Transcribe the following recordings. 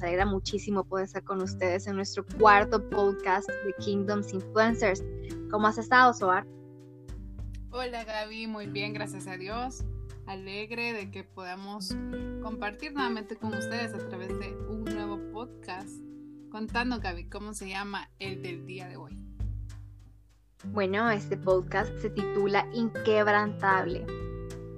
nos alegra muchísimo poder estar con ustedes en nuestro cuarto podcast de Kingdoms Influencers. ¿Cómo has estado, Soar? Hola Gaby, muy bien, gracias a Dios. Alegre de que podamos compartir nuevamente con ustedes a través de un nuevo podcast. Contando, Gaby, cómo se llama el del día de hoy. Bueno, este podcast se titula Inquebrantable.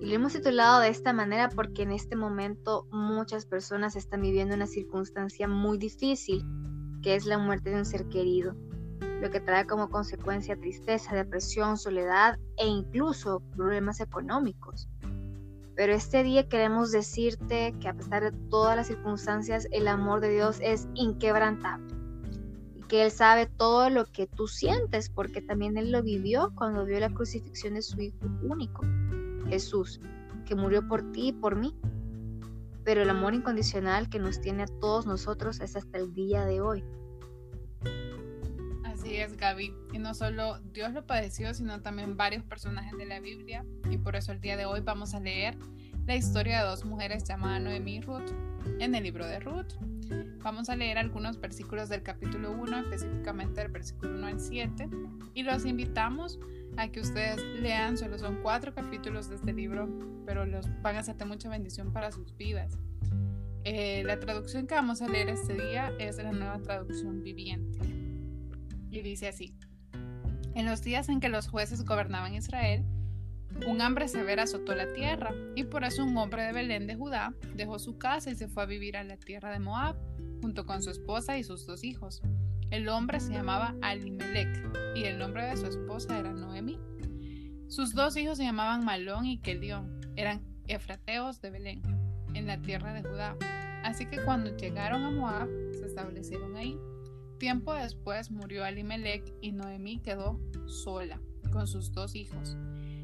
Y lo hemos titulado de esta manera porque en este momento muchas personas están viviendo una circunstancia muy difícil, que es la muerte de un ser querido, lo que trae como consecuencia tristeza, depresión, soledad e incluso problemas económicos. Pero este día queremos decirte que a pesar de todas las circunstancias, el amor de Dios es inquebrantable. Y que Él sabe todo lo que tú sientes, porque también Él lo vivió cuando vio la crucifixión de su Hijo único. Jesús, que murió por ti y por mí. Pero el amor incondicional que nos tiene a todos nosotros es hasta el día de hoy. Así es, Gaby. Y no solo Dios lo padeció, sino también varios personajes de la Biblia. Y por eso el día de hoy vamos a leer la historia de dos mujeres llamadas Noemí y Ruth en el libro de Ruth. Vamos a leer algunos versículos del capítulo 1, específicamente el versículo 1 al 7, y los invitamos a que ustedes lean, solo son cuatro capítulos de este libro, pero los van a hacerte mucha bendición para sus vidas. Eh, la traducción que vamos a leer este día es la nueva traducción viviente. Y dice así, en los días en que los jueces gobernaban Israel, un hambre severa azotó la tierra, y por eso un hombre de Belén de Judá dejó su casa y se fue a vivir a la tierra de Moab, junto con su esposa y sus dos hijos. El hombre se llamaba Alimelech y el nombre de su esposa era Noemi. Sus dos hijos se llamaban Malón y Kelión, eran efrateos de Belén, en la tierra de Judá. Así que cuando llegaron a Moab, se establecieron ahí. Tiempo después murió Alimelech y Noemi quedó sola con sus dos hijos.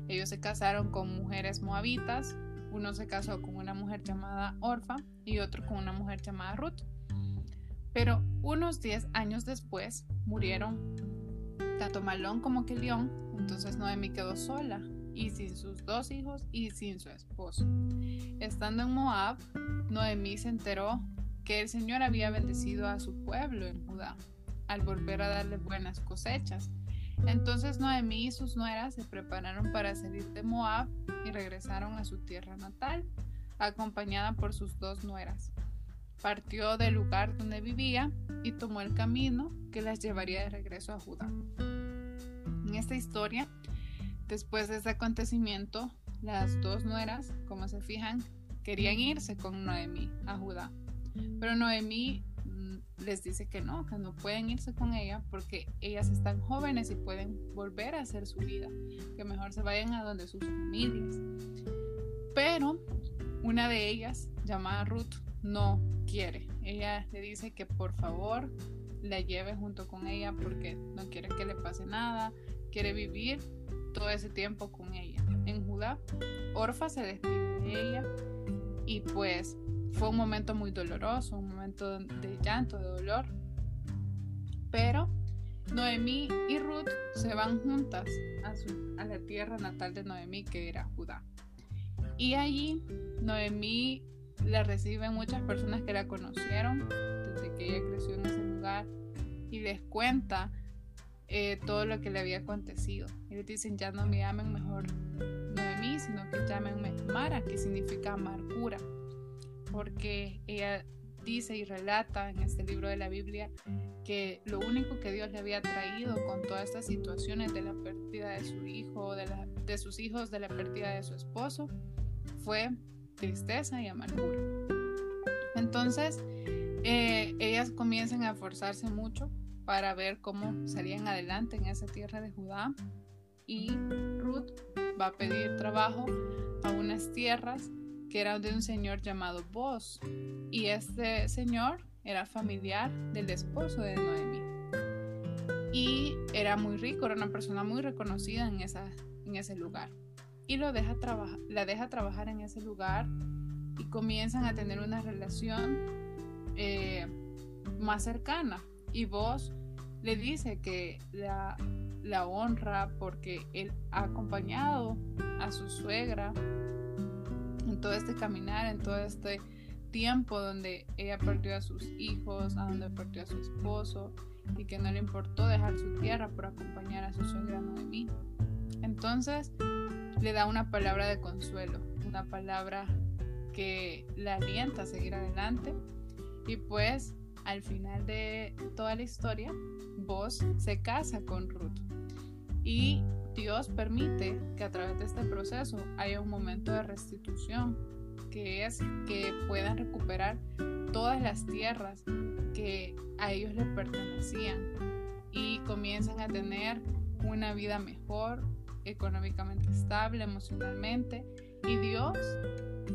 Ellos se casaron con mujeres moabitas, uno se casó con una mujer llamada Orfa y otro con una mujer llamada Ruth. Pero unos 10 años después murieron tanto Malón como Kelión, entonces Noemi quedó sola y sin sus dos hijos y sin su esposo. Estando en Moab, Noemí se enteró que el Señor había bendecido a su pueblo en Judá al volver a darle buenas cosechas. Entonces Noemí y sus nueras se prepararon para salir de Moab y regresaron a su tierra natal, acompañada por sus dos nueras partió del lugar donde vivía y tomó el camino que las llevaría de regreso a Judá. En esta historia, después de este acontecimiento, las dos nueras, como se fijan, querían irse con Noemí a Judá. Pero Noemí mm, les dice que no, que no pueden irse con ella porque ellas están jóvenes y pueden volver a hacer su vida, que mejor se vayan a donde sus familias. Pero una de ellas, llamada Ruth, no quiere. Ella le dice que por favor la lleve junto con ella porque no quiere que le pase nada, quiere vivir todo ese tiempo con ella. En Judá, Orfa se despide de ella y pues fue un momento muy doloroso, un momento de llanto, de dolor. Pero Noemí y Ruth se van juntas a, a la tierra natal de Noemí, que era Judá. Y allí Noemí la reciben muchas personas que la conocieron desde que ella creció en ese lugar y les cuenta eh, todo lo que le había acontecido. Y les dicen, ya no me llamen mejor Noemí, sino que llámenme Mara, que significa amargura. Porque ella dice y relata en este libro de la Biblia que lo único que Dios le había traído con todas estas situaciones de la pérdida de su hijo, de, de sus hijos, de la pérdida de su esposo, fue tristeza y amargura. Entonces, eh, ellas comienzan a esforzarse mucho para ver cómo salían adelante en esa tierra de Judá y Ruth va a pedir trabajo a unas tierras que eran de un señor llamado Boz y este señor era familiar del esposo de Noemi y era muy rico, era una persona muy reconocida en, esa, en ese lugar y lo deja la deja trabajar en ese lugar y comienzan a tener una relación eh, más cercana. Y vos le dice que la, la honra porque él ha acompañado a su suegra en todo este caminar, en todo este tiempo donde ella perdió a sus hijos, a donde perdió a su esposo y que no le importó dejar su tierra por acompañar a su suegra Noemí. Entonces le da una palabra de consuelo, una palabra que la alienta a seguir adelante. Y pues al final de toda la historia, Vos se casa con Ruth. Y Dios permite que a través de este proceso haya un momento de restitución, que es que puedan recuperar todas las tierras que a ellos les pertenecían y comiencen a tener una vida mejor, económicamente estable, emocionalmente. Y Dios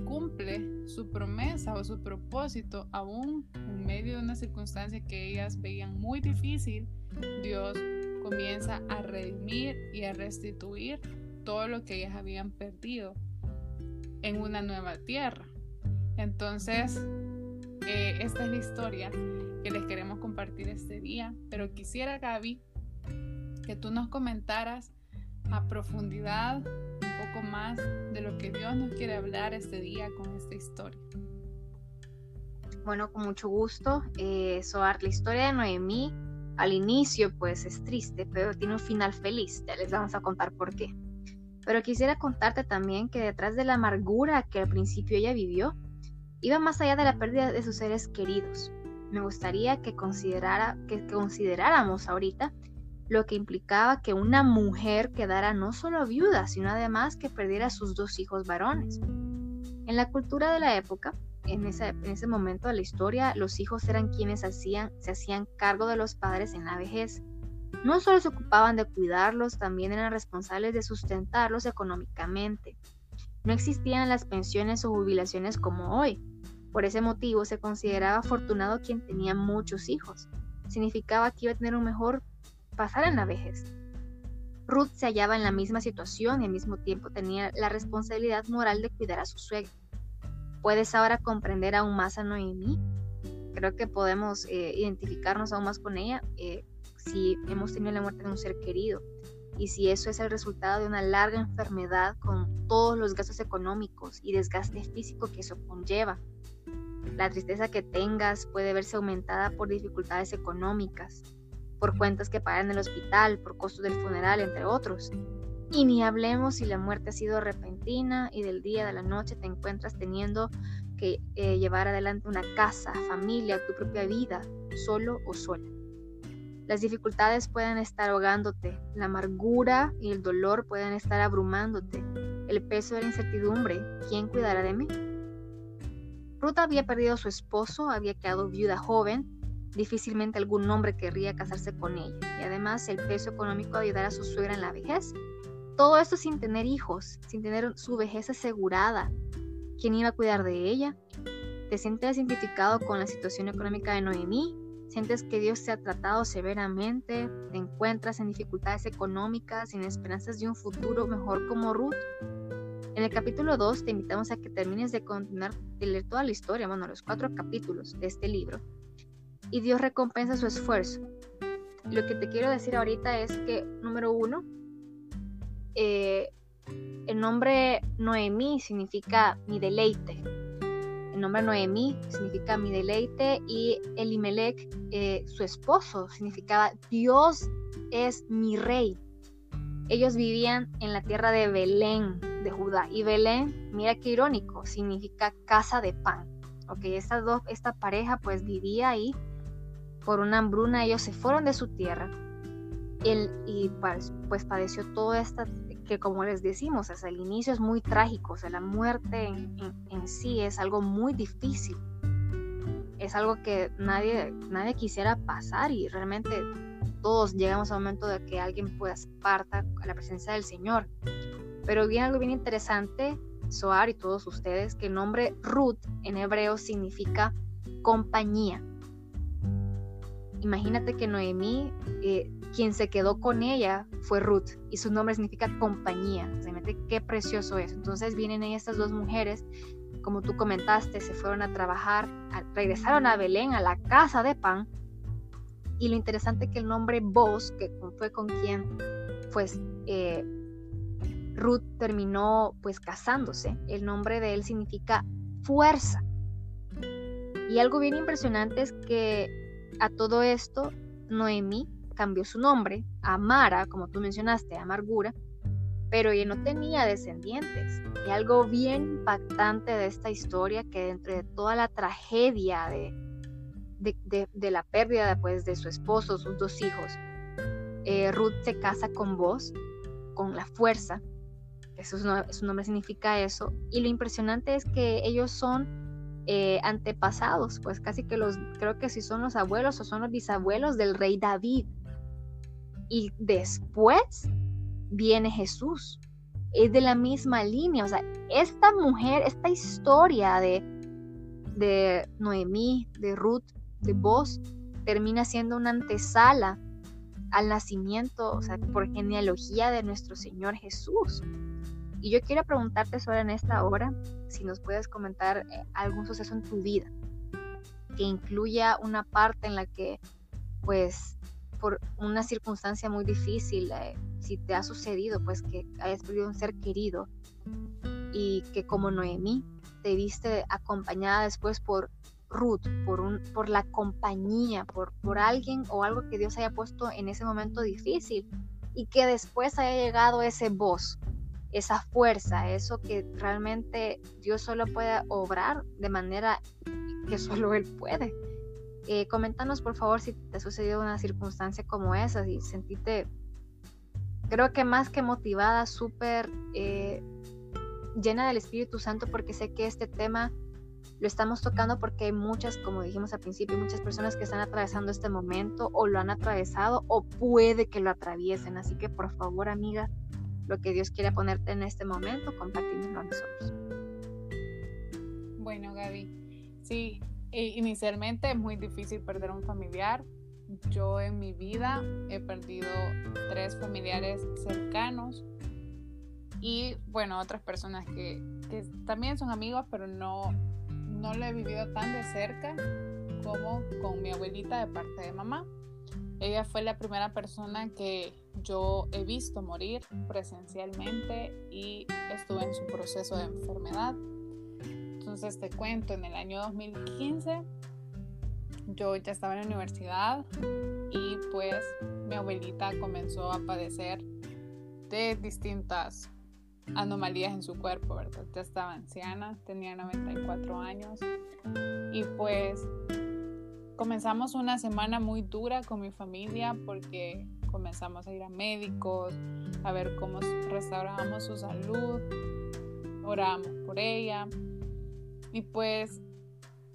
cumple su promesa o su propósito aún en medio de una circunstancia que ellas veían muy difícil. Dios comienza a redimir y a restituir todo lo que ellas habían perdido en una nueva tierra. Entonces, eh, esta es la historia que les queremos compartir este día, pero quisiera, Gaby, que tú nos comentaras a profundidad un poco más de lo que Dios nos quiere hablar este día con esta historia. Bueno, con mucho gusto. Eh, Soar, la historia de Noemí al inicio pues es triste, pero tiene un final feliz. Ya les vamos a contar por qué. Pero quisiera contarte también que detrás de la amargura que al principio ella vivió, iba más allá de la pérdida de sus seres queridos. Me gustaría que, considerara, que consideráramos ahorita lo que implicaba que una mujer quedara no solo viuda, sino además que perdiera a sus dos hijos varones. En la cultura de la época, en, ese momento de la historia, los hijos eran quienes hacían, se hacían cargo de los padres en la vejez. No solo se ocupaban de cuidarlos, también eran responsables de sustentarlos económicamente. No existían las pensiones o jubilaciones como hoy. Por ese motivo se consideraba afortunado quien tenía muchos hijos. Significaba que iba a tener un mejor pasar en la vejez. Ruth se hallaba en la misma situación y al mismo tiempo tenía la responsabilidad moral de cuidar a su suegra. ¿Puedes ahora comprender aún más a Noemí? Creo que podemos eh, identificarnos aún más con ella eh, si hemos tenido la muerte de un ser querido y si eso es el resultado de una larga enfermedad con todos los gastos económicos y desgaste físico que eso conlleva. La tristeza que tengas puede verse aumentada por dificultades económicas, por cuentas que pagan en el hospital, por costos del funeral, entre otros. Y ni hablemos si la muerte ha sido repentina y del día de la noche te encuentras teniendo que eh, llevar adelante una casa, familia, tu propia vida, solo o sola. Las dificultades pueden estar ahogándote, la amargura y el dolor pueden estar abrumándote, el peso de la incertidumbre, ¿quién cuidará de mí? Ruth había perdido a su esposo, había quedado viuda joven, difícilmente algún hombre querría casarse con ella, y además el peso económico de ayudar a su suegra en la vejez todo esto sin tener hijos, sin tener su vejez asegurada. ¿Quién iba a cuidar de ella? ¿Te sientes identificado con la situación económica de Noemí? ¿Sientes que Dios te ha tratado severamente? ¿Te encuentras en dificultades económicas, sin esperanzas de un futuro mejor como Ruth? En el capítulo 2 te invitamos a que termines de continuar de leer toda la historia, bueno, los cuatro capítulos de este libro. Y Dios recompensa su esfuerzo. Lo que te quiero decir ahorita es que, número uno, eh, el nombre Noemí significa mi deleite. El nombre Noemí significa mi deleite y Elimelech, eh, su esposo, significaba Dios es mi rey. Ellos vivían en la tierra de Belén, de Judá. Y Belén, mira qué irónico, significa casa de pan. Ok, estas dos, esta pareja pues vivía ahí por una hambruna. Ellos se fueron de su tierra él, y pues, pues, padeció todo esta, que como les decimos, hasta el inicio es muy trágico, o sea, la muerte en, sí es algo muy difícil, es algo que nadie, nadie quisiera pasar y realmente todos llegamos a un momento de que alguien pueda parta a la presencia del Señor. Pero viene algo bien interesante, Soar y todos ustedes, que el nombre Ruth en hebreo significa compañía. Imagínate que Noemí, eh, quien se quedó con ella fue Ruth y su nombre significa compañía. Realmente qué precioso es. Entonces vienen estas dos mujeres, como tú comentaste, se fueron a trabajar, regresaron a Belén, a la casa de pan. Y lo interesante que el nombre Boz, que fue con quien pues eh, Ruth terminó pues casándose, el nombre de él significa fuerza. Y algo bien impresionante es que a todo esto Noemí cambió su nombre a Mara, como tú mencionaste, amargura, pero ella no tenía descendientes. Y algo bien impactante de esta historia, que dentro de toda la tragedia de, de, la pérdida pues, de su esposo, sus dos hijos, eh, Ruth se casa con vos, con la fuerza, eso su nombre significa eso, y lo impresionante es que ellos son eh, antepasados, pues casi que los, creo que si son los abuelos o son los bisabuelos del rey David. Y después viene Jesús. Es de la misma línea. O sea, esta mujer, esta historia de, de Noemí, de Ruth, de vos, termina siendo una antesala al nacimiento, o sea, por genealogía de nuestro Señor Jesús. Y yo quiero preguntarte sobre en esta hora si nos puedes comentar eh, algún suceso en tu vida que incluya una parte en la que, pues, por una circunstancia muy difícil, eh, si te ha sucedido, pues que hayas perdido un ser querido y que como Noemí te viste acompañada después por Ruth, por, un, por la compañía, por, por alguien o algo que Dios haya puesto en ese momento difícil y que después haya llegado ese voz, esa fuerza, eso que realmente Dios solo puede obrar de manera que solo Él puede. Eh, coméntanos por favor si te ha sucedido una circunstancia como esa, y sentiste creo que más que motivada, súper eh, llena del Espíritu Santo porque sé que este tema lo estamos tocando porque hay muchas, como dijimos al principio, muchas personas que están atravesando este momento o lo han atravesado o puede que lo atraviesen. Así que por favor, amiga, lo que Dios quiera ponerte en este momento, compartímoslo a nosotros. Bueno, Gaby, sí, inicialmente es muy difícil perder a un familiar, yo en mi vida he perdido tres familiares cercanos y bueno, otras personas que, también son amigos, pero no, no lo he vivido tan de cerca como con mi abuelita de parte de mamá. Ella fue la primera persona que yo he visto morir presencialmente y estuve en su proceso de enfermedad. Entonces te cuento, en el año 2015 yo ya estaba en la universidad y pues mi abuelita comenzó a padecer de distintas anomalías en su cuerpo, ¿verdad? Ya estaba anciana, tenía 94 años y pues comenzamos una semana muy dura con mi familia porque comenzamos a ir a médicos, a ver cómo restaurábamos su salud, oramos por ella y pues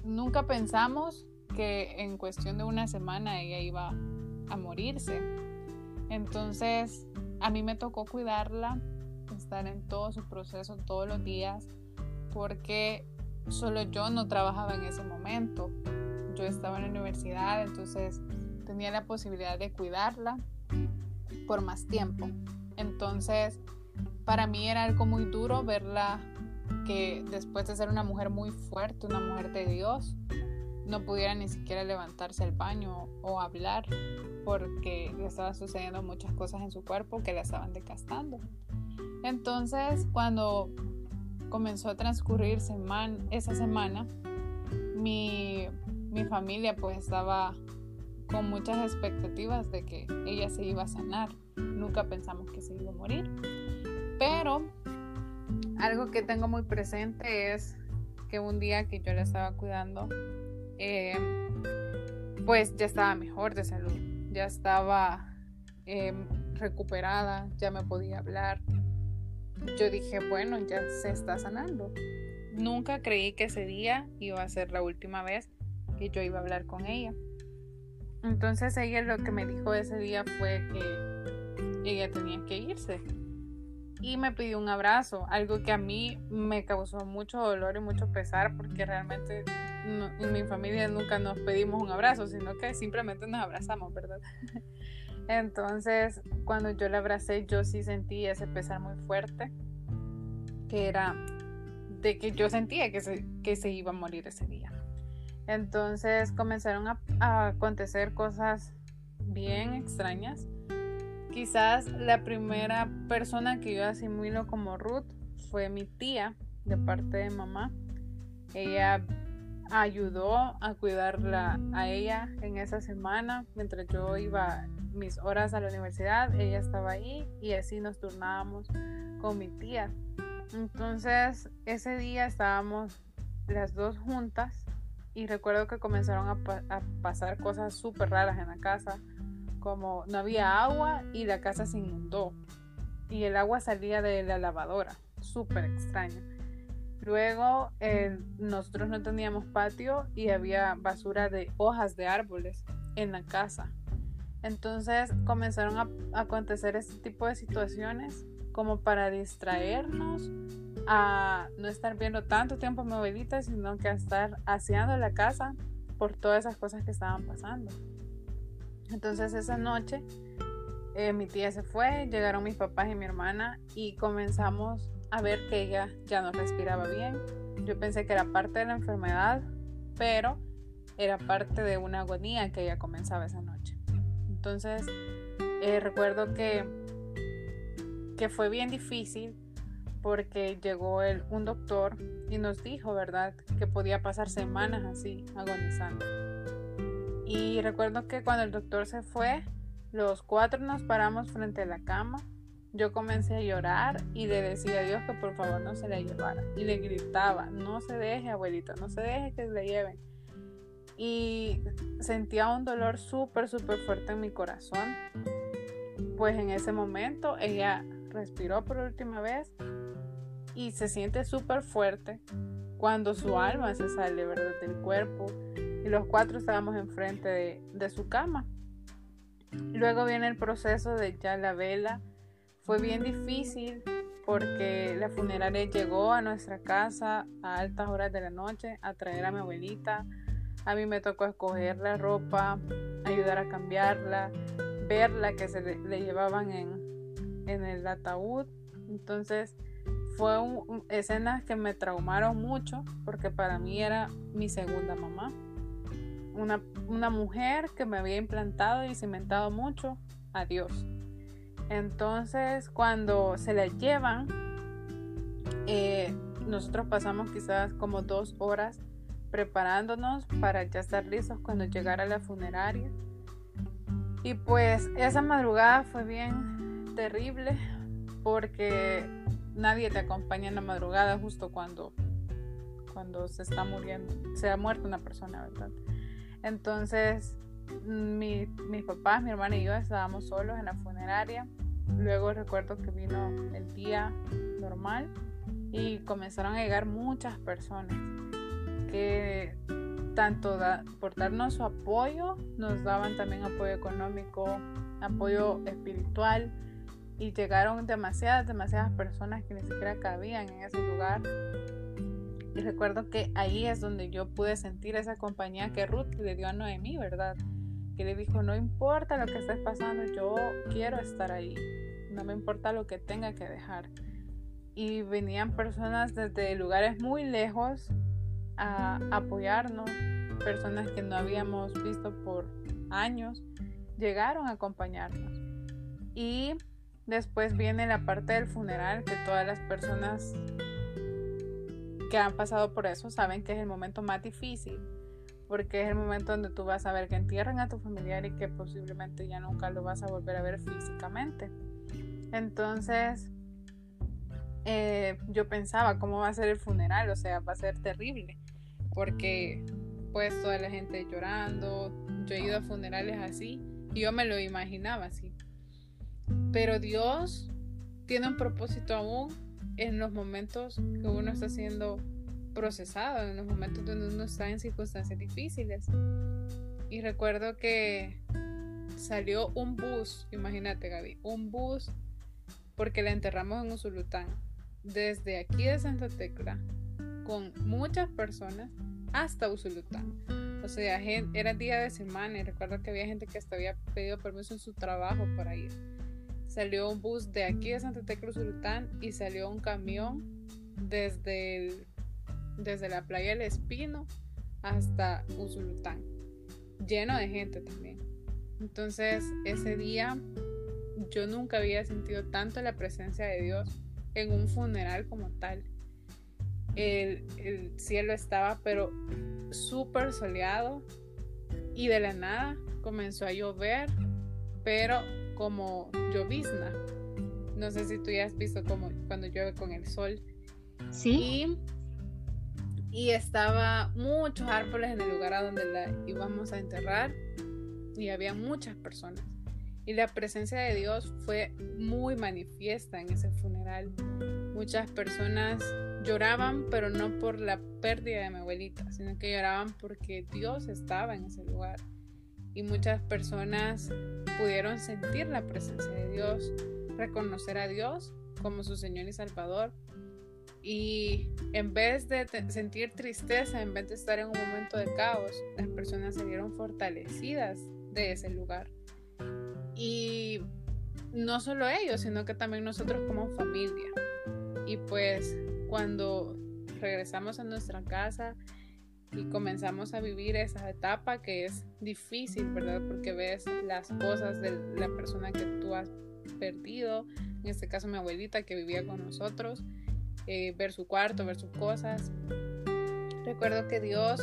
nunca pensamos que en cuestión de una semana ella iba a morirse. Entonces, a mí me tocó cuidarla, estar en todo su proceso todos los días, porque solo yo no trabajaba en ese momento. Yo estaba en la universidad, entonces tenía la posibilidad de cuidarla por más tiempo. Entonces, para mí era algo muy duro verla que después de ser una mujer muy fuerte, una mujer de Dios, no pudiera ni siquiera levantarse al baño o hablar porque le estaban sucediendo muchas cosas en su cuerpo que la estaban decastando. Entonces, cuando comenzó a transcurrir esa semana, mi, mi familia pues estaba con muchas expectativas de que ella se iba a sanar. Nunca pensamos que se iba a morir. Pero algo que tengo muy presente es que un día que yo la estaba cuidando, Em, pues ya estaba mejor de salud, ya estaba em, recuperada, ya me podía hablar. Yo dije, bueno, ya se está sanando. Nunca creí que ese día iba a ser la última vez que yo iba a hablar con ella. Entonces ella lo que me dijo ese día fue que ella tenía que irse. Y me pidió un abrazo, algo que a mí me causó mucho dolor y mucho pesar porque realmente en mi familia nunca nos pedimos un abrazo, sino que simplemente nos abrazamos, ¿verdad? Entonces, cuando yo la abracé, yo sí sentí ese pesar muy fuerte, que era de que yo sentía que se, que se iba a morir ese día. Entonces comenzaron a, acontecer cosas bien extrañas. Quizás la primera persona que yo asimilo como Ruth fue mi tía de parte de mamá. Ella ayudó a cuidarla a ella en esa semana mientras yo iba mis horas a la universidad, ella estaba ahí y así nos turnábamos con mi tía. Entonces ese día estábamos las dos juntas y recuerdo que comenzaron a, pasar cosas súper raras en la casa, como no había agua y la casa se inundó y el agua salía de la lavadora, súper extraño. Luego nosotros no teníamos patio y había basura de hojas de árboles en la casa. Entonces comenzaron a acontecer este tipo de situaciones como para distraernos a no estar viendo tanto tiempo mi sino que a estar haciendo la casa por todas esas cosas que estaban pasando. Entonces esa noche eh, mi tía se fue, llegaron mis papás y mi hermana y comenzamos a ver que ella ya no respiraba bien. Yo pensé que era parte de la enfermedad, pero era parte de una agonía que ella comenzaba esa noche. Entonces eh, recuerdo que, que fue bien difícil porque llegó el, un doctor y nos dijo, ¿verdad?, que podía pasar semanas así, agonizando. Y recuerdo que cuando el doctor se fue, los cuatro nos paramos frente a la cama. Yo comencé a llorar y le decía a Dios que por favor no se la llevara. Y le gritaba, no se deje, abuelita, no se deje que se la lleven. Y sentía un dolor súper, súper fuerte en mi corazón. Pues en ese momento ella respiró por última vez y se siente súper fuerte cuando su alma se sale ¿verdad? del cuerpo y los cuatro estábamos enfrente de, de su cama. Luego viene el proceso de ya la vela. Fue bien difícil porque la funeraria llegó a nuestra casa a altas horas de la noche a traer a mi abuelita. A mí me tocó escoger la ropa, ayudar a cambiarla, ver la que se le, llevaban en, en el ataúd. Entonces, fue escenas que me traumaron mucho porque para mí era mi segunda mamá. Una, una mujer que me había implantado y cimentado mucho a Dios. Entonces cuando se la llevan, eh, nosotros pasamos quizás como dos horas preparándonos para ya estar listos cuando llegara la funeraria. Y pues esa madrugada fue bien terrible porque nadie te acompaña en la madrugada justo cuando, cuando se está muriendo, se ha muerto una persona, ¿verdad? Entonces, mi, mis papás, mi hermana y yo estábamos solos en la funeraria. Luego recuerdo que vino el día normal y comenzaron a llegar muchas personas que tanto por darnos su apoyo, nos daban también apoyo económico, apoyo espiritual y llegaron demasiadas, demasiadas personas que ni siquiera cabían en ese lugar. Y recuerdo que ahí es donde yo pude sentir esa compañía que Ruth le dio a Noemí, ¿verdad? Que le dijo, no importa lo que estés pasando, yo quiero estar ahí. No me importa lo que tenga que dejar. Y venían personas desde lugares muy lejos a apoyarnos, personas que no habíamos visto por años, llegaron a acompañarnos. Y Después viene la parte del funeral, que todas las personas que han pasado por eso saben que es el momento más difícil, porque es el momento donde tú vas a ver que entierran a tu familiar y que posiblemente ya nunca lo vas a volver a ver físicamente. Entonces, eh, yo pensaba, ¿cómo va a ser el funeral? O sea, va a ser terrible, porque pues toda la gente llorando, yo he ido a funerales así, y yo me lo imaginaba así. Pero Dios tiene un propósito aún en los momentos que uno está siendo procesado, en los momentos donde uno está en circunstancias difíciles. Y recuerdo que salió un bus, imagínate Gaby, un bus porque la enterramos en Usulután, desde aquí de Santa Tecla, con muchas personas hasta Usulután. O sea, era día de semana y recuerdo que había gente que hasta había pedido permiso en su trabajo para ir salió un bus de aquí de Santa Tecla Usulután y salió un camión desde, desde la playa del Espino hasta Usulután, lleno de gente también. Entonces ese día yo nunca había sentido tanto la presencia de Dios en un funeral como tal. el, el cielo estaba pero súper soleado y de la nada comenzó a llover, pero como llovizna. No sé si tú ya has visto como cuando llueve con el sol. Sí. Y, y estaba muchos árboles en el lugar a donde la íbamos a enterrar y había muchas personas. Y la presencia de Dios fue muy manifiesta en ese funeral. Muchas personas lloraban, pero no por la pérdida de mi abuelita, sino que lloraban porque Dios estaba en ese lugar. Y muchas personas pudieron sentir la presencia de Dios, reconocer a Dios como su Señor y Salvador. Y en vez de sentir tristeza, en vez de estar en un momento de caos, las personas se vieron fortalecidas de ese lugar. Y no solo ellos, sino que también nosotros como familia. Y pues cuando regresamos a nuestra casa y comenzamos a vivir esa etapa que es difícil, ¿verdad? Porque ves las cosas de la persona que tú has perdido, en este caso mi abuelita que vivía con nosotros, eh, ver su cuarto, ver sus cosas. Recuerdo que Dios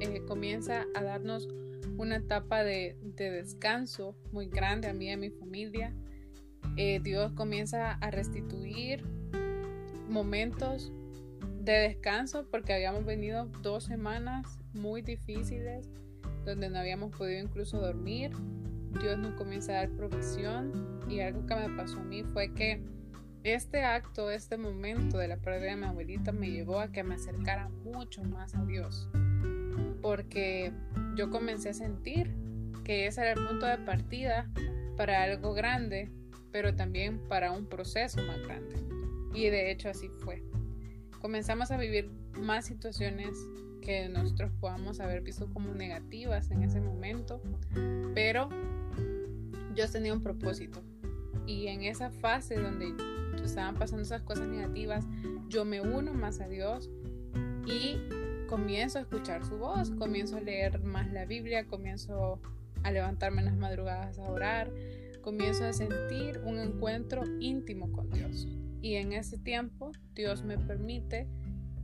eh, comienza a darnos una etapa de, descanso muy grande a mí y a mi familia. Eh, Dios comienza a restituir momentos de descanso porque habíamos venido dos semanas muy difíciles donde no habíamos podido incluso dormir. Dios nos comienza a dar provisión y algo que me pasó a mí fue que este acto, este momento de la pérdida de mi abuelita me llevó a que me acercara mucho más a Dios porque yo comencé a sentir que ese era el punto de partida para algo grande, pero también para un proceso más grande. Y de hecho así fue. Comenzamos a vivir más situaciones que nosotros podamos haber visto como negativas en ese momento, pero yo tenía un propósito. Y en esa fase donde estaban pasando esas cosas negativas, yo me uno más a Dios y comienzo a escuchar su voz, comienzo a leer más la Biblia, comienzo a levantarme en las madrugadas a orar, comienzo a sentir un encuentro íntimo con Dios. Y en ese tiempo Dios me permite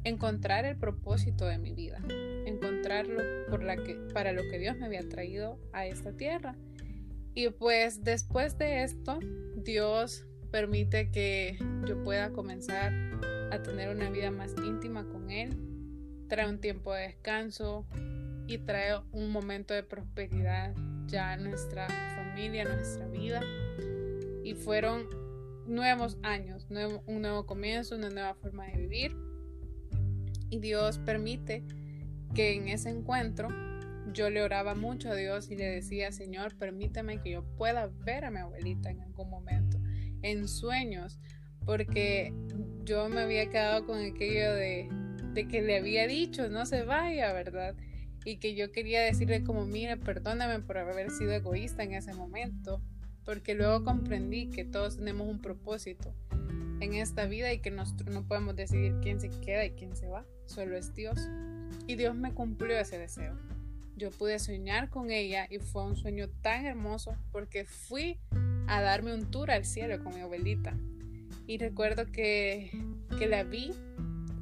encontrar el propósito de mi vida, encontrarlo por la que, para lo que Dios me había traído a esta tierra. Y pues después de esto, Dios permite que yo pueda comenzar a tener una vida más íntima con Él, trae un tiempo de descanso y trae un momento de prosperidad ya en nuestra familia, en nuestra vida. Y fueron nuevos años, un nuevo comienzo, una nueva forma de vivir. Y Dios permite que en ese encuentro yo le oraba mucho a Dios y le decía, Señor, permítame que yo pueda ver a mi abuelita en algún momento, en sueños, porque yo me había quedado con aquello de, de que le había dicho no se vaya, ¿verdad? Y que yo quería decirle como, mira, perdóname por haber sido egoísta en ese momento, porque luego comprendí que todos tenemos un propósito en esta vida y que nosotros no podemos decidir quién se queda y quién se va, solo es Dios. Y Dios me cumplió ese deseo. Yo pude soñar con ella y fue un sueño tan hermoso porque fui a darme un tour al cielo con mi abuelita. Y recuerdo que, que la vi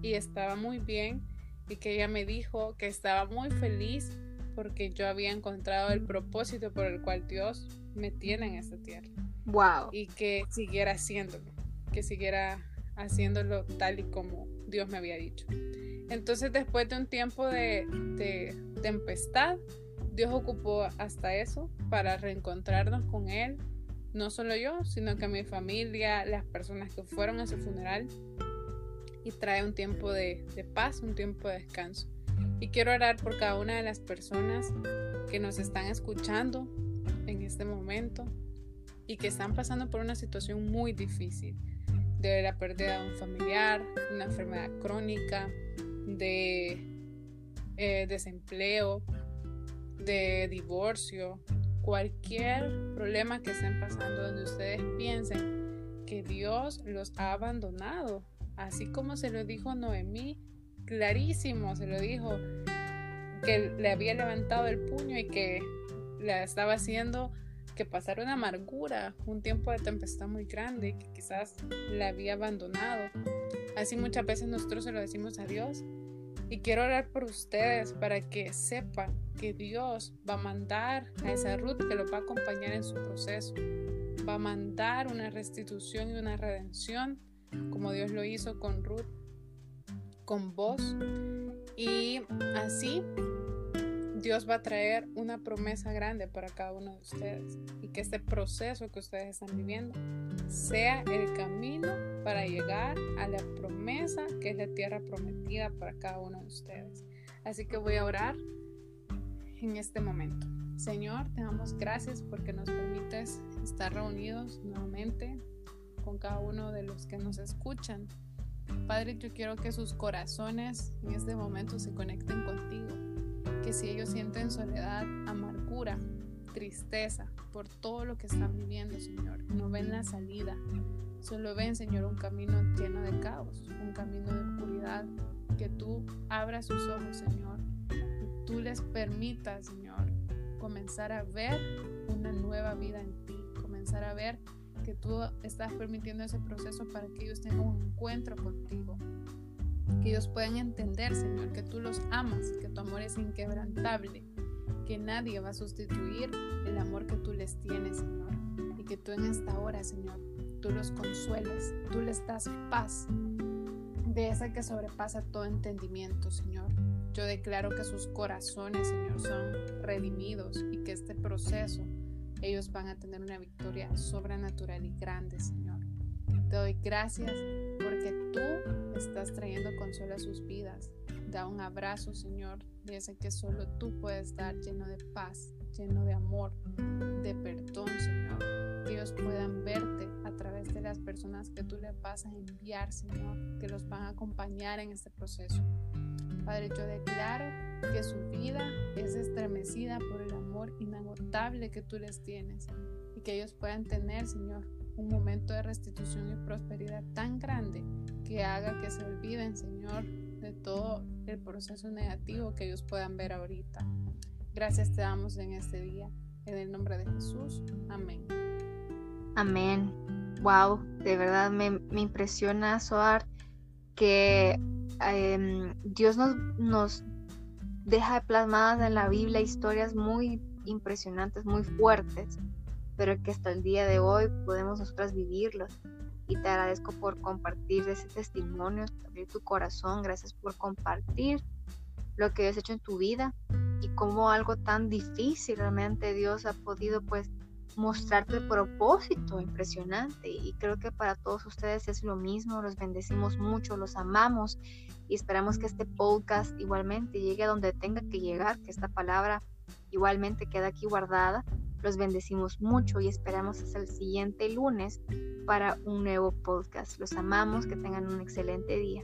y estaba muy bien y que ella me dijo que estaba muy feliz porque yo había encontrado el propósito por el cual Dios me tiene en esta tierra. Wow. Y que siguiera haciéndolo, que siguiera haciéndolo tal y como Dios me había dicho. Entonces después de un tiempo de, de tempestad, Dios ocupó hasta eso para reencontrarnos con Él. No solo yo, sino que mi familia, las personas que fueron a su funeral, y trae un tiempo de, paz, un tiempo de descanso. Y quiero orar por cada una de las personas que nos están escuchando en este momento y que están pasando por una situación muy difícil, de la pérdida de un familiar, una enfermedad crónica, de eh, desempleo, de divorcio, cualquier problema que estén pasando donde ustedes piensen que Dios los ha abandonado. Así como se lo dijo Noemí, clarísimo se lo dijo, que le había levantado el puño y que le estaba haciendo que pasara una amargura, un tiempo de tempestad muy grande, que quizás la había abandonado. Así muchas veces nosotros se lo decimos a Dios. Y quiero orar por ustedes para que sepan que Dios va a mandar a esa Ruth que los va a acompañar en su proceso. Va a mandar una restitución y una redención como Dios lo hizo con Ruth, con vos. Y así Dios va a traer una promesa grande para cada uno de ustedes y que este proceso que ustedes están viviendo sea el camino para llegar a la promesa que es la tierra prometida para cada uno de ustedes. Así que voy a orar en este momento. Señor, te damos gracias porque nos permites estar reunidos nuevamente con cada uno de los que nos escuchan. Padre, yo quiero que sus corazones en este momento se conecten contigo. Que si ellos sienten soledad, amargura, tristeza por todo lo que están viviendo, Señor, no ven la salida, solo ven, Señor, un camino lleno de caos, un camino de oscuridad, que tú abras sus ojos, Señor, y tú les permitas, Señor, comenzar a ver una nueva vida en ti, comenzar a ver que tú estás permitiendo ese proceso para que ellos tengan un encuentro contigo, que ellos puedan entender, Señor, que tú los amas, que tu amor es inquebrantable, que nadie va a sustituir el amor que tú les tienes, Señor, y que tú en esta hora, Señor, tú los consuelas, tú les das paz, de esa que sobrepasa todo entendimiento, Señor. Yo declaro que sus corazones, Señor, son redimidos y que este proceso ellos van a tener una victoria sobrenatural y grande, Señor. Te doy gracias porque tú estás trayendo consuelo a sus vidas. Da un abrazo, Señor, de ese que solo tú puedes dar, lleno de paz, lleno de amor, de perdón, Señor. Que ellos puedan verte a través de las personas que tú les vas a enviar, Señor, que los van a acompañar en este proceso. Padre, yo declaro que su vida es estremecida por el amor inagotable que tú les tienes y que ellos puedan tener, Señor, un momento de restitución y prosperidad tan grande que haga que se olviden, Señor, de todo el proceso negativo que ellos puedan ver ahorita. Gracias te damos en este día. En el nombre de Jesús. Amén. Amén. Wow, de verdad me, me impresiona, Soar, que em, Dios nos, nos deja plasmadas en la Biblia historias muy impresionantes, muy fuertes pero que hasta el día de hoy podemos nosotras vivirlos. Y te agradezco por compartir ese testimonio, abrir tu corazón, gracias por compartir lo que has hecho en tu vida y cómo algo tan difícil realmente Dios ha podido pues mostrarte el propósito impresionante y creo que para todos ustedes es lo mismo, los bendecimos mucho, los amamos y esperamos que este podcast igualmente llegue a donde tenga que llegar, que esta palabra igualmente quede aquí guardada los bendecimos mucho y esperamos hasta el siguiente lunes para un nuevo podcast. Los amamos, que tengan un excelente día.